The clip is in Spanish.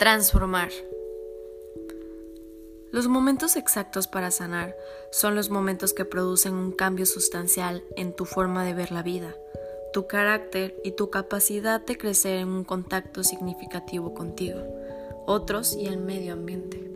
Transformar. Los momentos exactos para sanar son los momentos que producen un cambio sustancial en tu forma de ver la vida, tu carácter y tu capacidad de crecer en un contacto significativo contigo, otros y el medio ambiente.